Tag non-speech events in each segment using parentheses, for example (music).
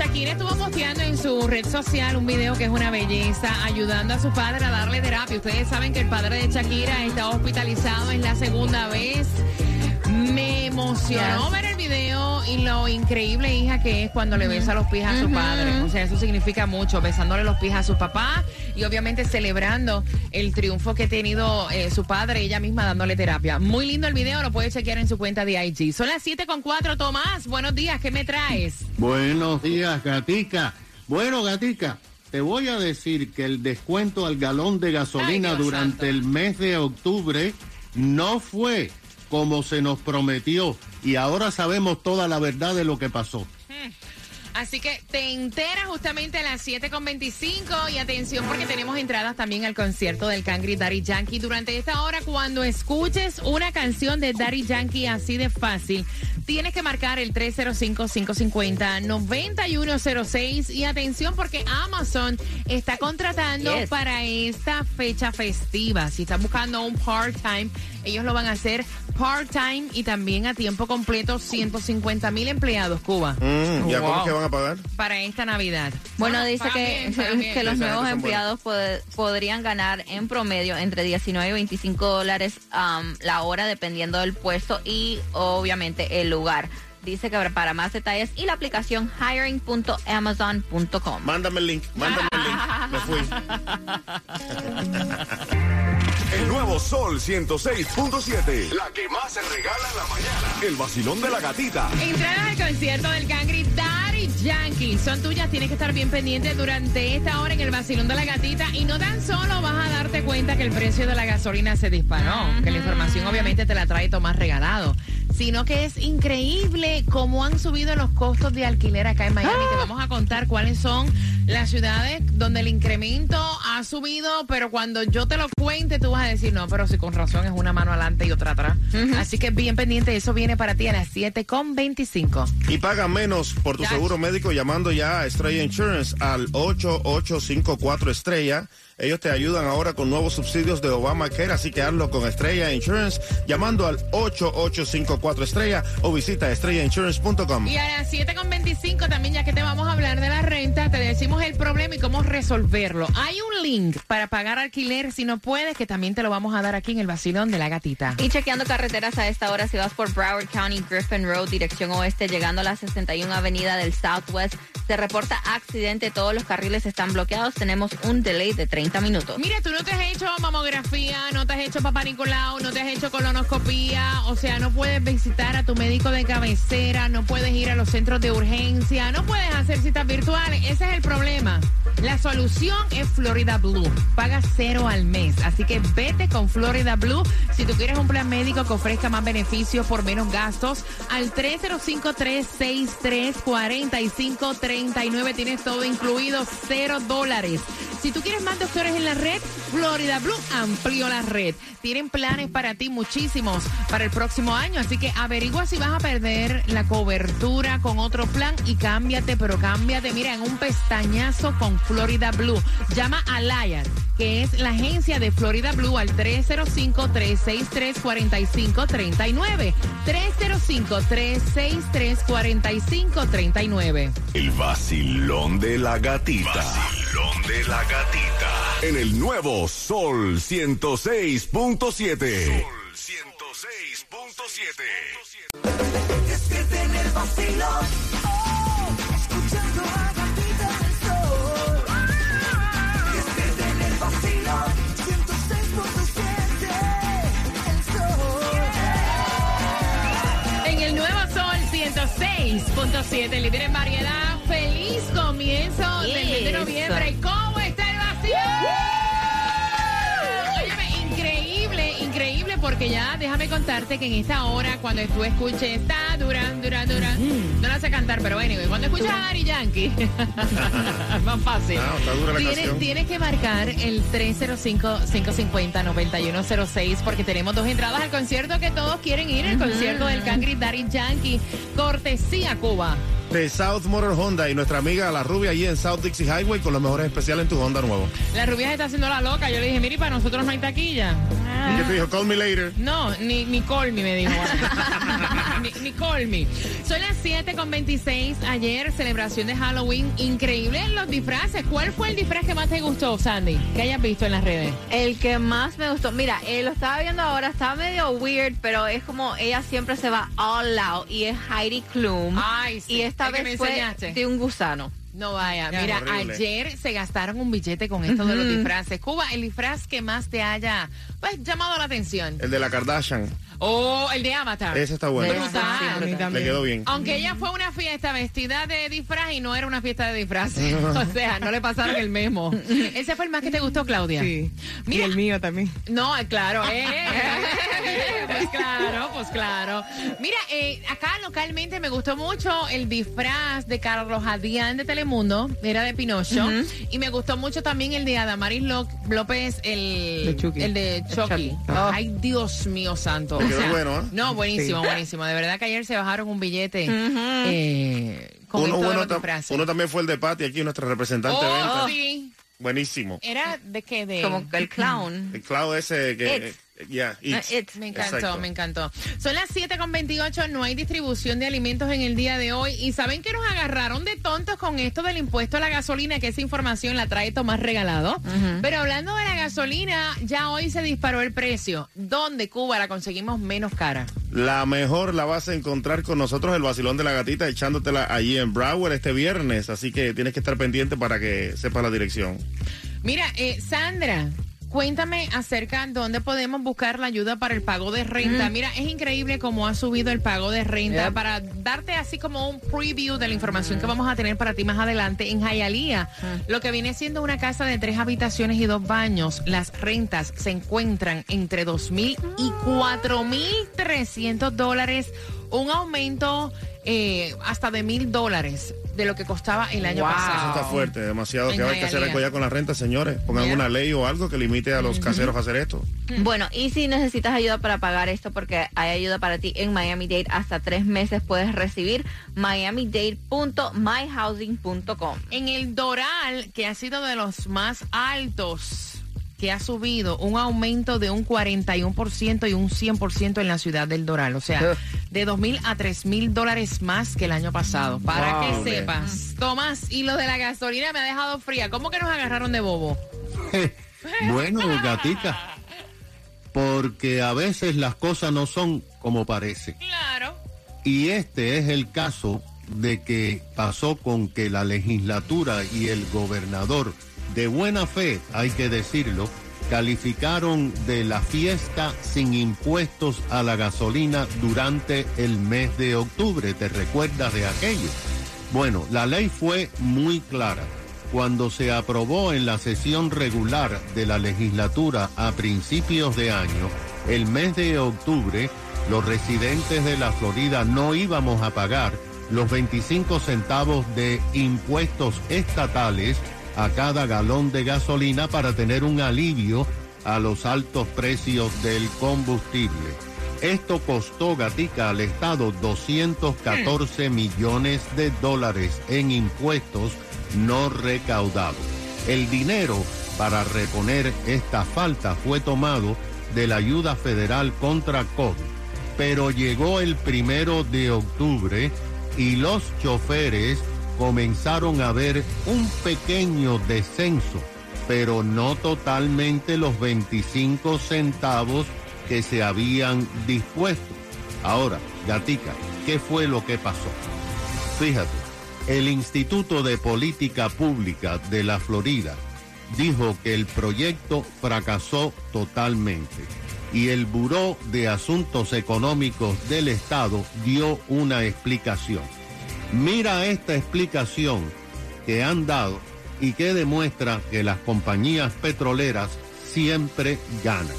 Shakira estuvo posteando en su red social un video que es una belleza, ayudando a su padre a darle terapia. Ustedes saben que el padre de Shakira está hospitalizado, es la segunda vez. Me emocionó Yes. ver el video y lo increíble, hija, que es cuando le besa los pies a su padre. O sea, eso significa mucho, besándole los pies a su papá y obviamente celebrando el triunfo que ha tenido eh, su padre, ella misma dándole terapia. Muy lindo el video, lo puedes chequear en su cuenta de IG. Son las 7 con 4, Tomás. Buenos días, ¿qué me traes? Buenos días, gatica. Bueno, gatica, te voy a decir que el descuento al galón de gasolina Ay, durante santo. el mes de octubre no fue como se nos prometió y ahora sabemos toda la verdad de lo que pasó. Así que te enteras justamente a las 7.25 y atención porque tenemos entradas también al concierto del Cangri Daddy Yankee. Durante esta hora, cuando escuches una canción de Daddy Yankee así de fácil, tienes que marcar el 305-550-9106 y atención porque Amazon está contratando Yes. para esta fecha festiva. Si estás buscando un part-time, ellos lo van a hacer part-time y también a tiempo completo, 150 mil empleados, Cuba Mm, ¿Ya Wow. es que van a pagar? para esta Navidad. Bueno, dice pagan que, bien, pagan (laughs) bien. que los nuevos empleados pod- podrían ganar en promedio entre 19 y 25 dólares am, la hora dependiendo del puesto y obviamente el lugar. Dice que para más detalles y la aplicación hiring.amazon.com. Mándame el link, mándame el link. Me fui. (laughs) El nuevo Sol 106.7. La que más se regala en la mañana. El vacilón de la gatita. Entradas al concierto del Cangri Yankee. Son tuyas, tienes que estar bien pendiente durante esta hora en el vacilón de la gatita. Y no tan solo vas a darte cuenta que el precio de la gasolina se disparó, que la información obviamente te la trae Tomás regalado, sino que es increíble cómo han subido los costos de alquiler acá en Miami. Te vamos a contar cuáles son las ciudades donde el incremento ha subido, pero cuando yo te lo cuente, tú vas a decir, no, pero si con razón es una mano adelante y otra atrás. Así que bien pendiente, eso viene para ti a las 7.25. Y paga menos por tu Ya. seguro médico llamando ya a Estrella Insurance al 8854 Estrella. Ellos te ayudan ahora con nuevos subsidios de Obamacare, así que hazlo con Estrella Insurance llamando al 8854 Estrella o visita estrellainsurance.com. Y a las 7.25 también, ya que te vamos a hablar de la renta, te decimos el problema y cómo resolverlo. Hay un link para pagar alquiler si no puedes, que también te lo vamos a dar aquí en el vacilón de la gatita. Y chequeando carreteras a esta hora, si vas por Broward County, Griffin Road, dirección oeste, llegando a la 61 Avenida del Southwest, se reporta accidente, todos los carriles están bloqueados, tenemos un delay de 30 minutos. Mira, tú no te has hecho mamografía, no te has hecho papá Nicolau, no te has hecho colonoscopía, o sea, no puedes visitar a tu médico de cabecera, no puedes ir a los centros de urgencia, no puedes hacer citas virtuales. Ese es el problema. La solución es Florida Blue. Paga cero al mes. Así que vete con Florida Blue. Si tú quieres un plan médico que ofrezca más beneficios por menos gastos, al 305-363-4539 tienes todo incluido, cero dólares. Si tú quieres más doctores en la red, Florida Blue amplió la red. Tienen planes para ti muchísimos para el próximo año, así que averigua si vas a perder la cobertura con otro plan y cámbiate, pero cámbiate, mira, en un pestañazo con Florida Blue. Llama a Lion, que es la agencia de Florida Blue al 305-363-4539. 305-363-4539. El vacilón de la gatita. Vacilón de la gatita. En el nuevo Sol 106.7. Sol 106.7. En el nuevo Sol 106.7, líder en variedad. Feliz comienzo del mes de noviembre. ¿Cómo está el vacío? Óyeme, increíble, increíble porque ya déjame contarte que en esta hora, cuando tú escuches, está Duran, Duran, Duran, no la sé cantar, pero bueno, cuando escuchas a Ari Yankee, es (laughs) más fácil. Ah, está dura la Tienes, tienes que marcar el 305-550-9106 porque tenemos dos entradas al concierto que todos quieren ir, el concierto del Cangri Daddy Yankee, cortesía Cuba. De South Motor Honda y nuestra amiga La Rubia allí en South Dixie Highway con los mejores especiales en tu Honda nuevo. La rubia se está haciendo la loca. Yo le dije, mire, para nosotros no hay taquilla. ¿Y qué te dijo? Call me later. No, ni, ni call me, me dijo. (laughs) ni, ni call me. Son las 7 con 26. Ayer, celebración de Halloween. Increíble los disfraces. ¿Cuál fue el disfraz que más te gustó, Sandy? Que hayas visto en las redes. El que más me gustó, mira, eh, lo estaba viendo ahora, estaba medio weird, pero es como ella siempre se va all out y es Heidi Klum. Ay, sí, Y esta vez me fue enseñaste. de un gusano. No vaya, Ya. mira, Horrible. ayer se gastaron un billete con esto de los disfraces. Cuba, el disfraz que más te haya pues llamado la atención. El de la Kardashian. O el de Avatar. Ese está bueno. Brutal. Sí, a mí Le quedó bien. Aunque ella fue a una fiesta vestida de disfraz y no era una fiesta de disfraz. (laughs) (laughs) o sea, no le pasaron el memo. Ese fue el más que te gustó, Claudia. Sí. Mira, y el mío también. No, claro. (laughs) eh, eh, pues claro, pues claro. Mira, eh, acá localmente me gustó mucho el disfraz de Carlos Adrián de Telemundo, era de Pinocho. Y me gustó mucho también el de Adamaris Lo- López, el De Chucky. el de Chucky. Oh. Ay, Dios mío santo. Bueno, ¿eh? No, buenísimo, Sí. buenísimo. De verdad que ayer se bajaron un billete eh, con Uno los tam- uno también fue el de Patty aquí, nuestra representante de Oh, venta. sí. Buenísimo. Era de qué de Como el clown. El clavo ese que... It. It. it. Me encantó, Exacto. me encantó. Son las 7 con 28, no hay distribución de alimentos en el día de hoy. Y saben que nos agarraron de tontos con esto del impuesto a la gasolina, que esa información la trae Tomás Regalado. Pero hablando de la gasolina, ya hoy se disparó el precio. ¿Dónde Cuba la conseguimos menos cara? La mejor la vas a encontrar con nosotros, el vacilón de la gatita, echándotela allí en Broward este viernes. Así que tienes que estar pendiente para que sepas la dirección. Mira, eh, Sandra. Cuéntame acerca de dónde podemos buscar la ayuda para el pago de renta. Mira, es increíble cómo ha subido el pago de renta. Yep. Para darte así como un preview de la información que vamos a tener para ti más adelante, en Hialeah, lo que viene siendo una casa de tres habitaciones y dos baños, las rentas se encuentran entre 2.000 y 4.300 dólares. Un aumento eh, hasta de mil dólares de lo que costaba el año Wow. Eso pasado. está fuerte, demasiado. En ¿Qué hay que hacer algo ya con la renta, señores? Pongan Ya. una ley o algo que limite a los caseros a hacer esto. Bueno, y si necesitas ayuda para pagar esto, porque hay ayuda para ti en Miami Dade hasta tres meses, puedes recibir miamidade.myhousing.com. En el Doral, que ha sido de los más altos, que ha subido un aumento de un 41% y un 100% en la ciudad del Doral. O sea, de 2 mil a 3 mil dólares más que el año pasado. Para Wow. que sepas. Tomás, y lo de la gasolina me ha dejado fría. ¿Cómo que nos agarraron de bobo? (laughs) Bueno, gatica, porque a veces las cosas no son como parece. Claro. Y este es el caso de que pasó con que la legislatura y el gobernador, de buena fe, hay que decirlo, calificaron de la fiesta sin impuestos a la gasolina durante el mes de octubre. ¿Te recuerdas de aquello? Bueno, la ley fue muy clara. Cuando se aprobó en la sesión regular de la legislatura a principios de año, el mes de octubre, los residentes de la Florida no íbamos a pagar los 25 centavos de impuestos estatales a cada galón de gasolina para tener un alivio a los altos precios del combustible. Esto costó Gatica al Estado 214 millones de dólares en impuestos no recaudados. El dinero para reponer esta falta fue tomado de la ayuda federal contra COVID, pero llegó el primero de octubre y los choferes comenzaron a ver un pequeño descenso, pero no totalmente los 25 centavos que se habían dispuesto. Ahora, Gatica, ¿qué fue lo que pasó? Fíjate, el Instituto de Política Pública de la Florida dijo que el proyecto fracasó totalmente y el Buró de Asuntos Económicos del Estado dio una explicación. Mira esta explicación que han dado y que demuestra que las compañías petroleras siempre ganan.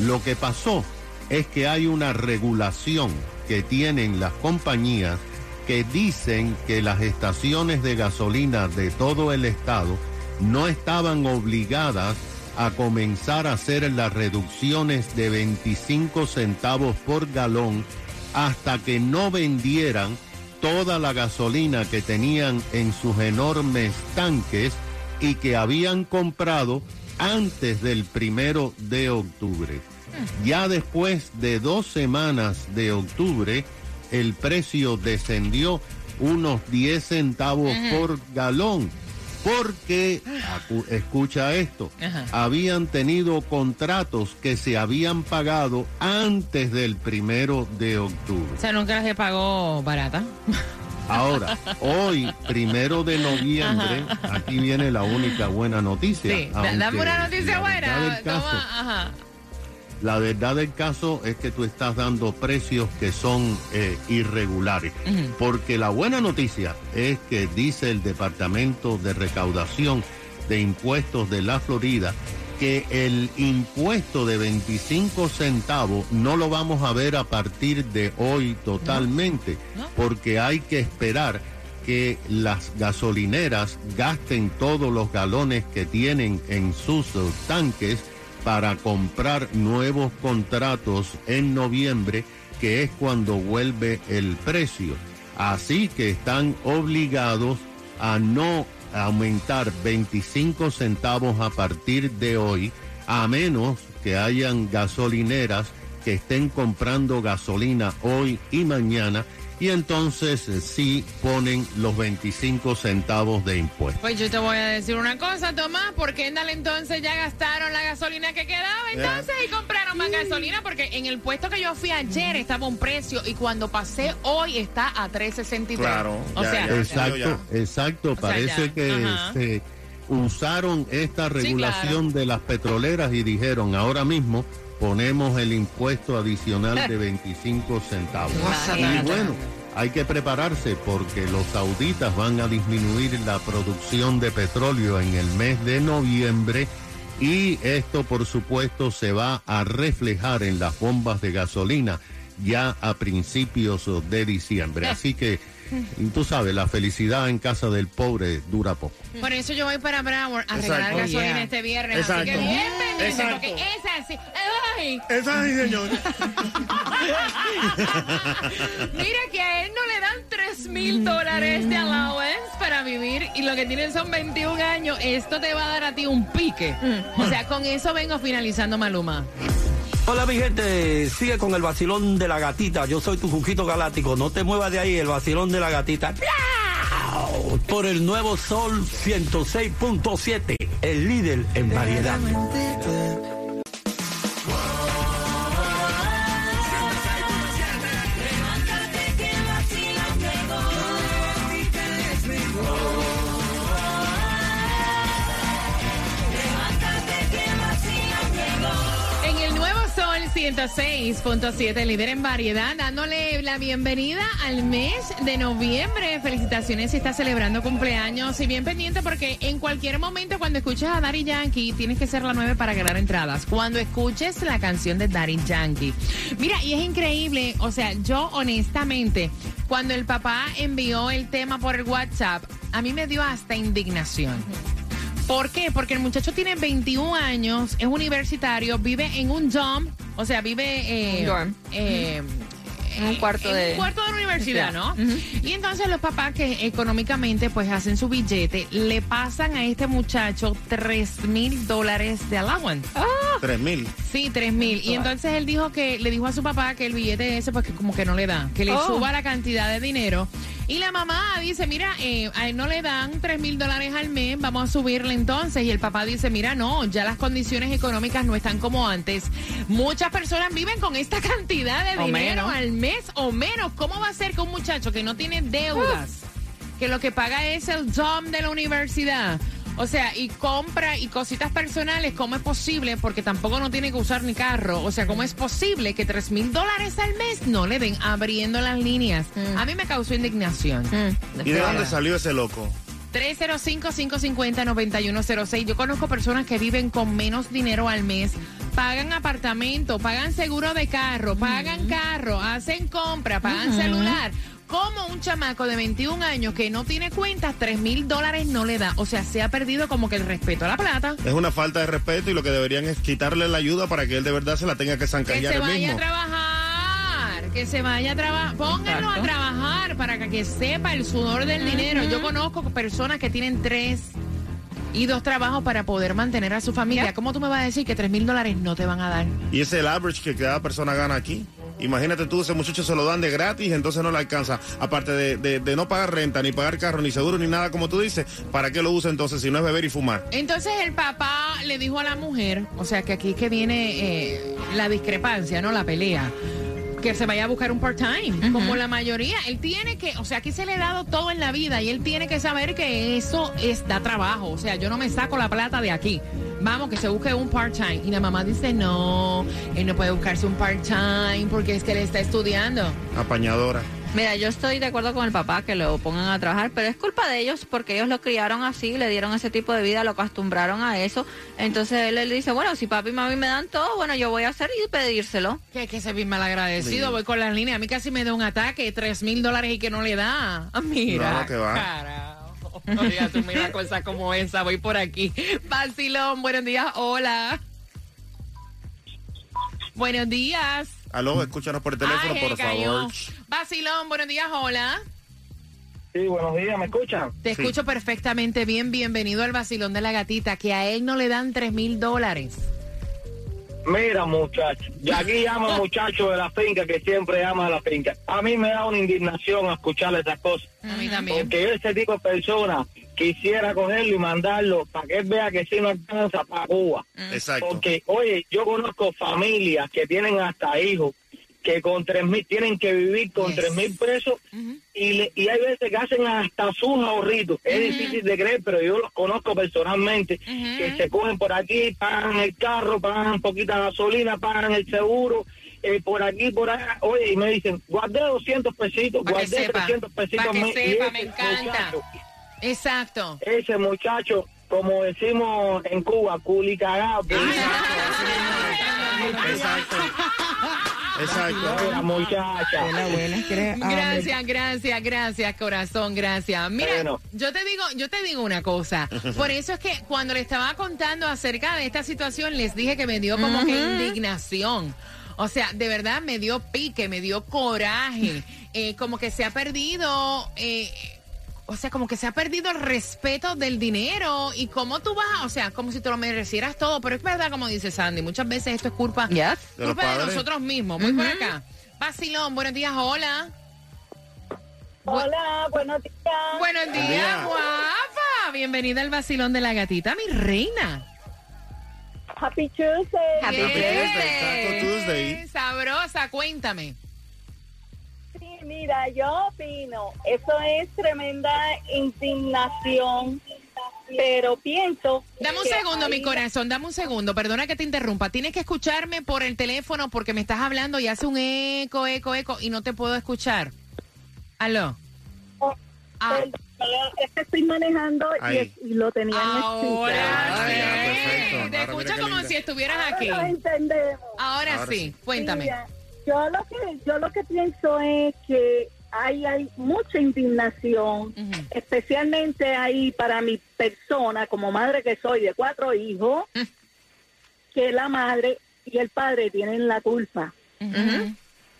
Lo que pasó es que hay una regulación que tienen las compañías que dicen que las estaciones de gasolina de todo el estado no estaban obligadas a comenzar a hacer las reducciones de 25 centavos por galón hasta que no vendieran toda la gasolina que tenían en sus enormes tanques y que habían comprado antes del primero de octubre. Ya después de dos semanas de octubre, el precio descendió unos 10 centavos por galón porque, escucha esto, Ajá. habían tenido contratos que se habían pagado antes del primero de octubre. O sea, nunca las pagó barata. Ahora, hoy, primero de noviembre, aquí viene la única buena noticia. Sí, dame una noticia buena. caso- Toma, ajá. La verdad del caso es que tú estás dando precios que son eh, irregulares. Porque la buena noticia es que dice el Departamento de Recaudación de Impuestos de la Florida que el impuesto de 25 centavos no lo vamos a ver a partir de hoy totalmente, No. porque hay que esperar que las gasolineras gasten todos los galones que tienen en sus tanques para comprar nuevos contratos en noviembre, que es cuando vuelve el precio. Así que están obligados a no aumentar 25 centavos a partir de hoy, a menos que hayan gasolineras que estén comprando gasolina hoy y mañana y entonces eh, sí ponen los 25 centavos de impuesto. Pues yo te voy a decir una cosa, Tomás, porque Kendall entonces ya gastaron la gasolina que quedaba, entonces, y compraron más gasolina, porque en el puesto que yo fui ayer estaba un precio y cuando pasé hoy está a 3.63. Claro, O ya, sea, ya. Exacto, exacto. Parece que ajá. se usaron esta regulación de las petroleras y dijeron, ahora mismo ponemos el impuesto adicional de (laughs) 25 centavos. Y bueno, hay que prepararse porque los sauditas van a disminuir la producción de petróleo en el mes de noviembre y esto por supuesto se va a reflejar en las bombas de gasolina ya a principios de diciembre. (laughs) Así que tú sabes, la felicidad en casa del pobre dura poco. Por eso yo voy para Broward a regalar Exacto. gasolina yeah. este viernes. Así que Exacto. bien pendiente, Exacto. porque es así. Ay, Esa sí, señor. (laughs) Mira que a él no le dan 3 mil dólares de allowance para vivir y lo que tienen son 21 años. Esto te va a dar a ti un pique. O sea, con eso vengo finalizando Maluma. Hola mi gente, sigue con el vacilón de la gatita. Yo soy tu Juquito Galáctico. No te muevas de ahí, el vacilón de la gatita. Por el nuevo Sol 106.7, el líder en variedad. 106.7, líder en variedad, dándole la bienvenida al mes de noviembre. Felicitaciones si estás celebrando cumpleaños y bien pendiente porque en cualquier momento cuando escuches a Daddy Yankee tienes que ser la 9 para ganar entradas. Cuando escuches la canción de Daddy Yankee. Mira, y es increíble, o sea, yo honestamente, cuando el papá envió el tema por el WhatsApp, a mí me dio hasta indignación. ¿Por qué? Porque el muchacho tiene 21 años, es universitario, vive en un dorm, o sea, vive eh, Un dorm. eh, En un cuarto en de- un cuarto de la universidad, ¿no? Y entonces los papás que económicamente pues hacen su billete, le pasan a este muchacho 3 mil dólares de allowance. Tres mil. Sí, 3 mil. Y entonces él dijo que le dijo a su papá que el billete ese, pues que como que no le da, que le Oh. suba la cantidad de dinero. Y la mamá dice, mira, eh, a él no le dan 3 mil dólares al mes, vamos a subirle entonces. Y el papá dice, mira, no, ya las condiciones económicas no están como antes. Muchas personas viven con esta (laughs) cantidad de O dinero menos. al mes o menos. ¿Cómo va a ser que un muchacho que no tiene deudas, que lo que paga es el DOM de la universidad? O sea, y compra y cositas personales, ¿cómo es posible? Porque tampoco no tiene que usar ni carro. O sea, ¿cómo es posible que 3 mil dólares al mes no le den abriendo las líneas? A mí me causó indignación. Mm, ¿Y de dónde salió ese loco? 305-550-9106. Yo conozco personas que viven con menos dinero al mes, pagan apartamento, pagan seguro de carro, pagan carro, hacen compra, pagan celular. Como un chamaco de 21 años que no tiene cuentas, 3 mil dólares no le da. O sea, se ha perdido como que el respeto a la plata. Es una falta de respeto y lo que deberían es quitarle la ayuda para que él de verdad se la tenga que Que zancallar se él vaya mismo. a trabajar, que se vaya a trabajar, pónganlo a trabajar para que, que sepa el sudor del dinero. Yo conozco personas que tienen tres y dos trabajos para poder mantener a su familia. ¿Cómo tú me vas a decir que tres mil dólares no te van a dar? Y ese es el average que cada persona gana aquí. Imagínate tú, ese muchacho se lo dan de gratis, entonces no le alcanza. Aparte de, de- de no pagar renta, ni pagar carro, ni seguro, ni nada, como tú dices, ¿para qué lo usa entonces si no es beber y fumar? Entonces el papá le dijo a la mujer, o sea que aquí es que viene eh, la discrepancia, ¿no? La pelea. Que se vaya a buscar un part-time, como la mayoría. Él tiene que, o sea, aquí se le ha dado todo en la vida y él tiene que saber que eso es da trabajo. O sea, yo no me saco la plata de aquí. Vamos, que se busque un part-time. Y la mamá dice, no, él no puede buscarse un part-time porque es que él está estudiando. Apañadora. Mira, yo estoy de acuerdo con el papá que lo pongan a trabajar, pero es culpa de ellos porque ellos lo criaron así, le dieron ese tipo de vida, lo acostumbraron a eso. Entonces él, le dice, bueno, si papi y mami me dan todo, bueno, yo voy a hacer y pedírselo. Que que se bien mal agradecido. Voy con las líneas. A mí casi me da un ataque, tres mil dólares y que no le da. Ah, Mira. No, que va. Carajo. No digas tú, mira cosa como esa. Voy por aquí. Vacilón, buenos días. Hola. Buenos días. Aló, escúchanos por el teléfono, Ay, por cayó. favor. Vacilón, buenos días. Hola. Sí, buenos días, ¿me escuchan? Te Sí. escucho perfectamente bien. Bienvenido al vacilón de la gatita. Que a él no le dan tres mil dólares. Mira, muchacho, y aquí llama muchacho de la finca que siempre llama a la finca. A mí me da una indignación escuchar esas cosas. A mí también. Porque ese tipo de persona quisiera cogerlo y mandarlo para que él vea que sí no alcanza para Cuba. Exacto. Porque, oye, yo conozco familias que tienen hasta hijos que con tres mil tienen que vivir con Yes. tres mil pesos y, le- y hay veces que hacen hasta sus ahorritos. Es difícil de creer, pero yo los conozco personalmente que se cogen por aquí, pagan el carro, pagan poquita gasolina, pagan el seguro. eh, por aquí, por allá, oye, y me dicen, guardé 200 pesitos, guardé sepa, 300 pesitos. pa' que me- y sepa, ese me encanta. muchacho, Exacto. ese muchacho, como decimos en Cuba, culicagado. Exacto. Exacto. La muchacha. Gracias, gracias, gracias, corazón, gracias. Mira, Bueno. yo te digo, yo te digo una cosa. (laughs) Por eso es que cuando le estaba contando acerca de esta situación, les dije que me dio como que indignación. O sea, de verdad me dio pique, me dio coraje. (laughs) Eh, como que se ha perdido. eh, o sea, como que se ha perdido el respeto del dinero y cómo tú vas, a- o sea, como si te lo merecieras todo, pero es verdad como dice Sandy, muchas veces esto es culpa, Yes. Culpa de nosotros mismos. Voy por acá. Vacilón, buenos días, hola. Hola, buenos días. Buenos días, día. guapa. Bienvenida al vacilón de la gatita, mi reina. Happy Tuesday. Happy Tuesday. Sabrosa, cuéntame. Mira, yo opino, eso es tremenda indignación, pero pienso... Dame un segundo, mi corazón, dame un segundo. Perdona que te interrumpa. Tienes que escucharme por el teléfono porque me estás hablando y hace un eco, eco, eco y no te puedo escuchar. Aló. Oh, Ah, Es que estoy manejando y, lo tenía en ahora Ah, sí. ya, perfecto. Te Ahora como linda. si estuvieras Ahora aquí. lo entendemos. Ahora Ahora sí, sí. cuéntame. Mira, yo lo que yo lo que pienso es que hay, hay mucha indignación, especialmente ahí para mi persona, como madre que soy de cuatro hijos, que la madre y el padre tienen la culpa.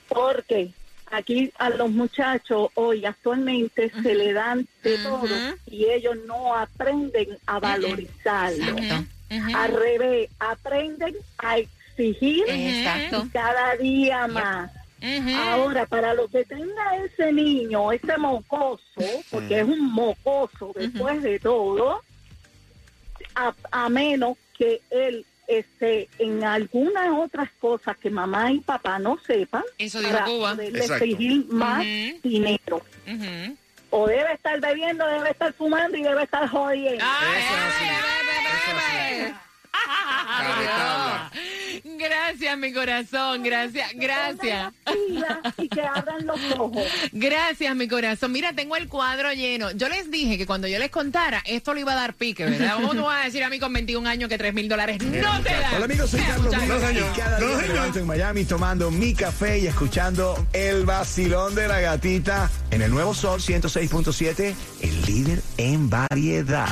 Porque aquí a los muchachos hoy actualmente se le dan de todo y ellos no aprenden a valorizarlo. Ujú. Ujú. Al revés, aprenden a exigir Exacto. y cada día más. Ahora, para lo que tenga ese niño, ese mocoso, porque es un mocoso después de todo, a, a menos que él esté en algunas otras cosas que mamá y papá no sepan, Eso para Cuba. poderle Exacto. exigir más dinero. O debe estar bebiendo, debe estar fumando y debe estar jodiendo. Ay, Eso es así. ay, ay, Gracias, mi corazón. Gracias, gracias. Y que abran los ojos. Gracias, mi corazón. Mira, tengo el cuadro lleno. Yo les dije que cuando yo les contara, esto le iba a dar pique, ¿verdad? ¿Cómo tú vas a decir a mí con 21 años que 3 mil dólares no te da? Hola amigos, soy Carlos. Vives y cada día me levanto en Miami tomando mi café y escuchando el vacilón de la gatita en el nuevo Sol 106.7, el líder en variedad.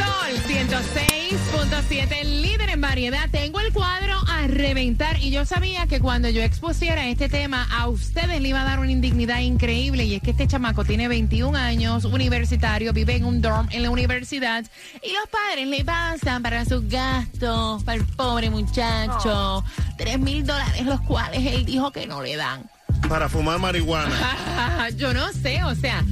Sol 106.7, el líder en variedad. Tengo el cuadro a reventar y yo sabía que cuando yo expusiera este tema a ustedes le iba a dar una indignidad increíble y es que este chamaco tiene 21 años, universitario, vive en un dorm en la universidad y los padres le pasan para sus gastos, para el pobre muchacho, 3 mil dólares los cuales él dijo que no le dan. Para fumar marihuana. (laughs) Yo no sé, o sea.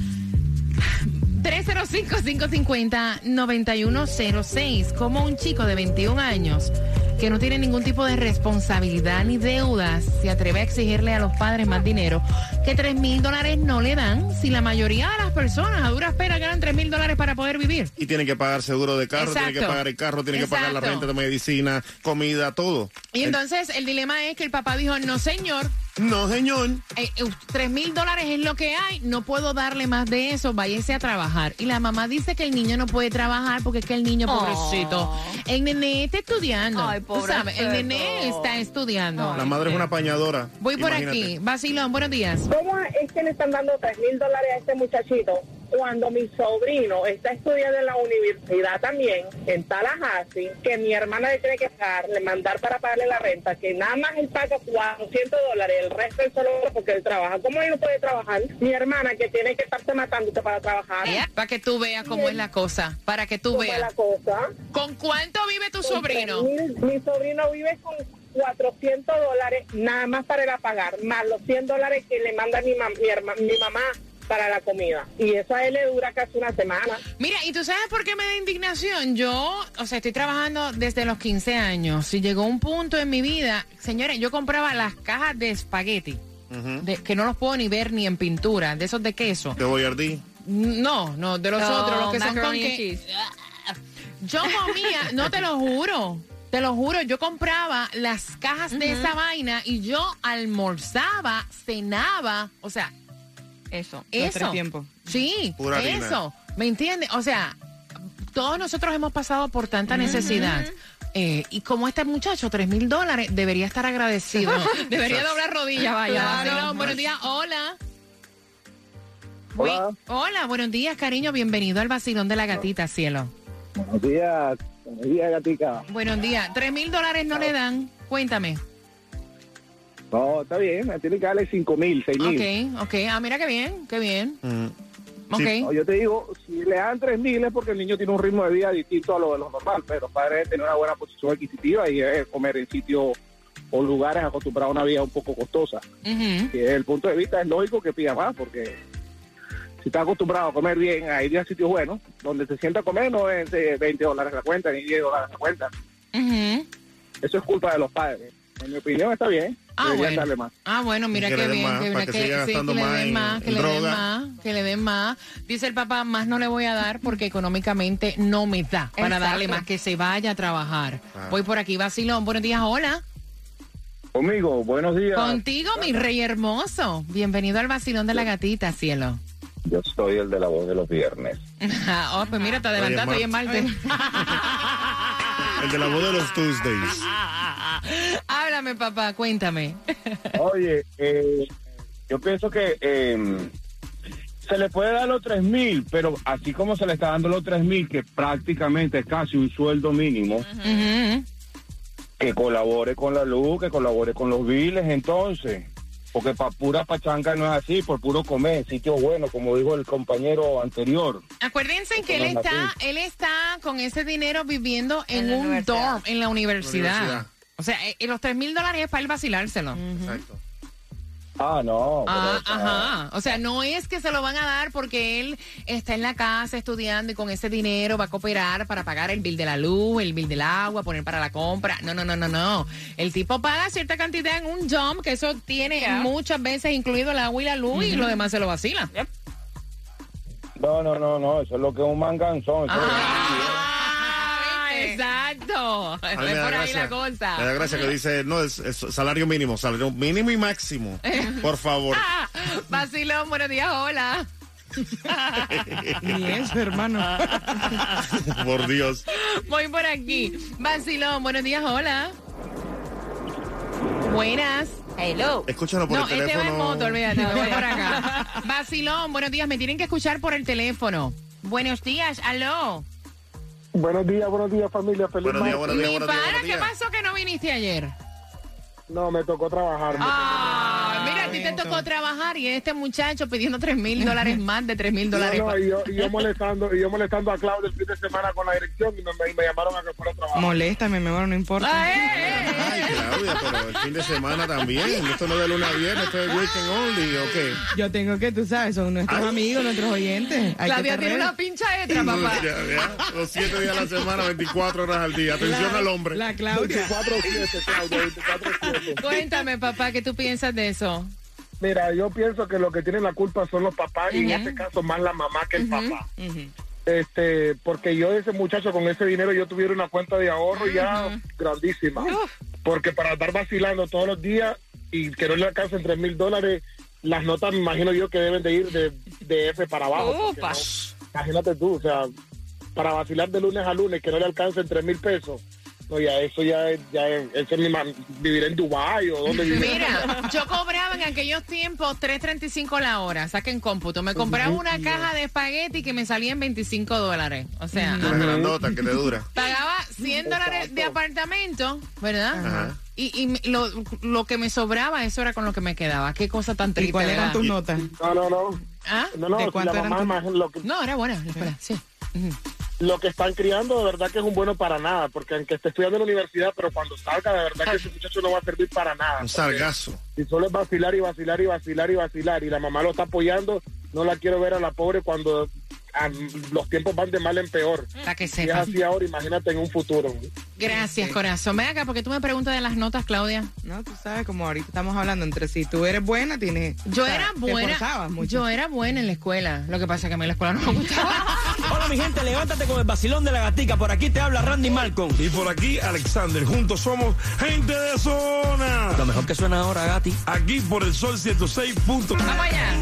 305-550-9106. Como un chico de 21 años que no tiene ningún tipo de responsabilidad ni deudas se atreve a exigirle a los padres más dinero que 3 mil dólares no le dan si la mayoría de las personas a duras penas ganan 3 mil dólares para poder vivir. Y tienen que pagar seguro de carro, tienen que Exacto. pagar el carro, tienen que pagar la Exacto. renta de medicina, comida, todo. Y entonces el dilema es que el papá dijo, no señor, No, señor. eh, eh, tres mil dólares es lo que hay, no puedo darle más de eso, váyase a trabajar. Y la mamá dice que el niño no puede trabajar porque es que el niño, Oh. pobrecito, el nené está estudiando. Ay, Tú sabes, el nené está estudiando. La madre es una apañadora. Voy por Imagínate. aquí. Vacilón, buenos días. ¿Cómo es que le están dando tres mil dólares a este muchachito cuando mi sobrino está estudiando en la universidad también, en Tallahassee, que mi hermana le tiene que pagar, le mandar para pagarle la renta, que nada más él paga 400 dólares, el resto él solo porque él trabaja. ¿Cómo él no puede trabajar? Mi hermana que tiene que estarse matándote para trabajar. Para que tú veas cómo es la cosa. Para que tú ¿Cómo es veas. la cosa? ¿Con cuánto vive tu sobrino? 3.000, Mi sobrino vive con 400 dólares nada más para ir a pagar, más los 100 dólares que le manda mi, mam- mi, herma- mi mamá para la comida. Y eso a él le dura casi una semana. Mira, ¿y tú sabes por qué me da indignación? Yo, o sea, estoy trabajando desde los 15 años. Y llegó un punto en mi vida, señores, yo compraba las cajas de espagueti, de- que no los puedo ni ver ni en pintura, de esos de queso. De Boyardee. No, no, de los No, otros, los que son con que... Yo comía, no te lo juro. Te lo juro, yo compraba las cajas de esa vaina y yo almorzaba, cenaba, o sea, Eso. eso. tiempos. Sí, Pura harina. eso. ¿Me entiendes? O sea, todos nosotros hemos pasado por tanta necesidad. Eh, y como este muchacho, tres mil dólares, debería estar agradecido. (laughs) (laughs) debería doblar rodillas, vaya. Claro. Buenos días, hola. Hola, buenos días, cariño. Bienvenido al vacilón de la gatita, cielo. Buenos días, buenos días, gatica. Buenos días. Tres mil dólares no le dan. Cuéntame. No, está bien, tiene que darle cinco mil, seis mil. Ok, ok. Ah, mira qué bien, qué bien. Mm. Ok. No, yo te digo, si le dan tres mil es porque el niño tiene un ritmo de vida distinto a lo de lo normal, pero los padres deben tener una buena posición adquisitiva y es comer en sitios o lugares acostumbrados a una vida un poco costosa. Y desde el punto de vista es lógico que pida más, porque si está acostumbrado a comer bien, a ir a sitios buenos, donde se sienta a comer no es de 20 dólares la cuenta, ni 10 dólares la cuenta. Ujú. Eso es culpa de los padres. En mi opinión está bien, Ah, bueno. darle más. Ah, bueno, mira que qué bien. más, que, para que que- siga sí, gastando que le den en- más, que le den más, que le den más. Dice el papá, más no le voy a dar porque económicamente no me da para Exacto. darle más, que se vaya a trabajar. Ah. Voy por aquí, vacilón. Buenos días, hola. Conmigo, buenos días. Contigo, mi rey hermoso. Bienvenido al vacilón de la gatita, cielo. Yo soy el de la voz de los viernes. (laughs) oh, pues mira, te adelantaste hoy en Marte. El de la voz de los Tuesdays. (laughs) Háblame, papá, cuéntame. (laughs) Oye, eh, yo pienso que eh, se le puede dar los tres mil, pero así como se le está dando los tres mil, que prácticamente es casi un sueldo mínimo, que colabore con la luz, que colabore con los biles, entonces. Porque para pura pachanga no es así, por puro comer, sitio bueno, como dijo el compañero anterior. Acuérdense que él está, él está con ese dinero viviendo en, un dorm en la universidad. Universidad. O sea, eh, los tres mil dólares es para él vacilárselo. Exacto. Ah, no. Ah, pero, ajá. O sea, no es que se lo van a dar porque él está en la casa estudiando y con ese dinero va a cooperar para pagar el bill de la luz, el bill del agua, poner para la compra. No, no, no, no, no. El tipo paga cierta cantidad en un jump, que eso tiene Yeah. muchas veces incluido el agua y la luz y lo demás se lo vacila. No, no, no, no, eso es lo que es un manganzón. eso es- Ah. Exacto. A mí Es me da por ahí la cosa. Me da gracia que dice, no, es, es salario mínimo, salario mínimo y máximo. (laughs) Por favor. Ah, (laughs) Vacilón, buenos días, hola. Ni eso, hermano. (laughs) Por Dios. Voy por aquí. Vacilón, buenos días, hola. Buenas. Hello. Escúchalo por No, el este va teléfono. en moto, olvídate, voy por acá. Vacilón, buenos días, me tienen que escuchar por el teléfono. Buenos días, aló. Buenos días, buenos días familia, feliz Buenos días, buenos días, buenos días, ¿qué pasó que no viniste ayer? No, me tocó trabajar. me Ah, a ti te tocó trabajar y este muchacho pidiendo 3 mil dólares (laughs) más de 3 mil dólares. No, no, y yo, y yo molestando, y yo molestando a Claudia el fin de semana con la dirección y me, me- me llamaron a que fuera a trabajar. Moléstame, mejor no importa. Ah, eh, eh, eh. Ay, Claudia, pero el fin de semana también. Esto no es de lunes a viernes, esto es weekend only, ¿o qué? Yo tengo que, tú sabes, son nuestros Ay. amigos, nuestros oyentes. Hay Claudia tiene una pincha extra, papá. Ya, ya. Los siete días a la semana, 24 horas al día. Atención al hombre. La Claudia. 24-7, Claudia, 24-7. Cuéntame, papá, ¿qué tú piensas de eso? Mira, yo pienso que lo que tienen la culpa son los papás y en este caso más la mamá que el papá. Este, porque yo ese muchacho con ese dinero yo tuviera una cuenta de ahorro ya grandísima. Porque para estar vacilando todos los días y que no le alcancen tres mil dólares, las notas me imagino yo que deben de ir de, de F para abajo. no- imagínate tú, o sea, para vacilar de lunes a lunes que no le alcancen tres mil pesos. No, ya eso ya, es- ya es- eso es mi vivir en Dubái o donde vivir. Mira, yo cobraba en aquellos tiempos 3.35 la hora, saquen cómputo. Me compraba una caja de espagueti que me salía en 25 dólares. O sea, Una grandota que te dura. pagaba 100 dólares de apartamento, ¿verdad? Ajá. Y, y lo, lo que me sobraba, eso era con lo que me quedaba. Qué cosa tan triste. ¿Y cuáles eran tus notas? No, no, no. ¿Ah? No, no, ¿De cuánto la eran mamá, imagino lo que, No, era buena la escuela, sí. Ujú. Lo que están criando de verdad que es un bueno para nada, porque aunque esté estudiando en la universidad, pero cuando salga de verdad que ese muchacho no va a servir para nada. Un sargazo. Y solo es vacilar y vacilar y vacilar y vacilar y la mamá lo está apoyando, no la quiero ver a la pobre cuando ah, los tiempos van de mal en peor. Para que Si es sepa. así ahora, imagínate en un futuro. Gracias, corazón. Ven acá, porque tú me preguntas de las notas, Claudia. No, tú sabes, como ahorita estamos hablando entre si tú eres buena, tienes. Yo o sea, era te buena. mucho. Yo era buena en la escuela. Lo que pasa es que a mí la escuela no me gustaba. (laughs) Hola mi gente, levántate con el vacilón de la gatica. Por aquí te habla Randy Malcolm. Y por aquí, Alexander. Juntos somos gente de zona. Lo mejor que suena ahora, Gati. Aquí por el sol 106. punto. Vamos allá.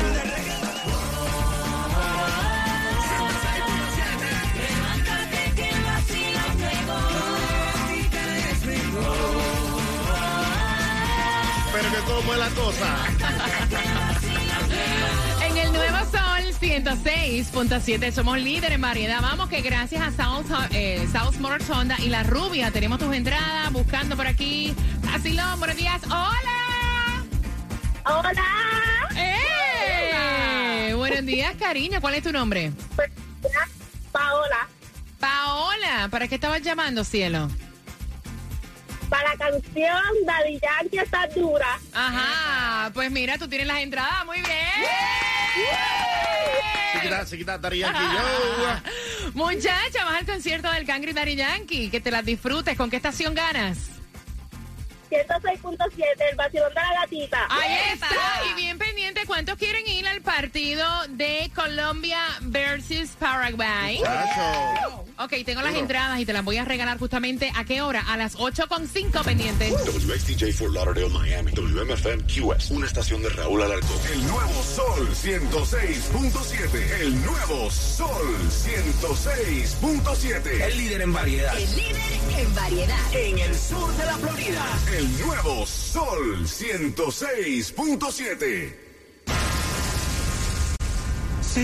Cómo es la cosa. En el Nuevo Sol 106.7 somos líder en variedad. Vamos que gracias a South, eh, South Motors Honda y La Rubia tenemos tus entradas buscando por aquí. Asilón, buenos días. ¡Hola! Hola. ¡Eh! Buenos días, cariño. ¿Cuál es tu nombre? Paola, Paola. ¿Para qué estabas llamando, cielo? Canción Daddy Yankee está dura. Ajá. Pues mira, tú tienes las entradas. Muy bien. Se quita, se quita Daddy Yankee. Yo. (laughs) Muchacha, vas al concierto del Cangri Daddy Yankee. Que te las disfrutes. ¿Con qué estación ganas? 106.7, el vacilón de la gatita. Ahí está. Y bien ¿cuántos quieren ir al partido de Colombia versus Paraguay? Ok, tengo las entradas y te las voy a regalar justamente a qué hora? A las 8.5 pendientes. WXTJ for Lauderdale, Miami. WMFM QS. Una estación de Raúl Alarcón. El nuevo Sol 106.7. El nuevo Sol 106.7. El líder en variedad. El líder en variedad. En el sur de la Florida. El nuevo Sol 106.7.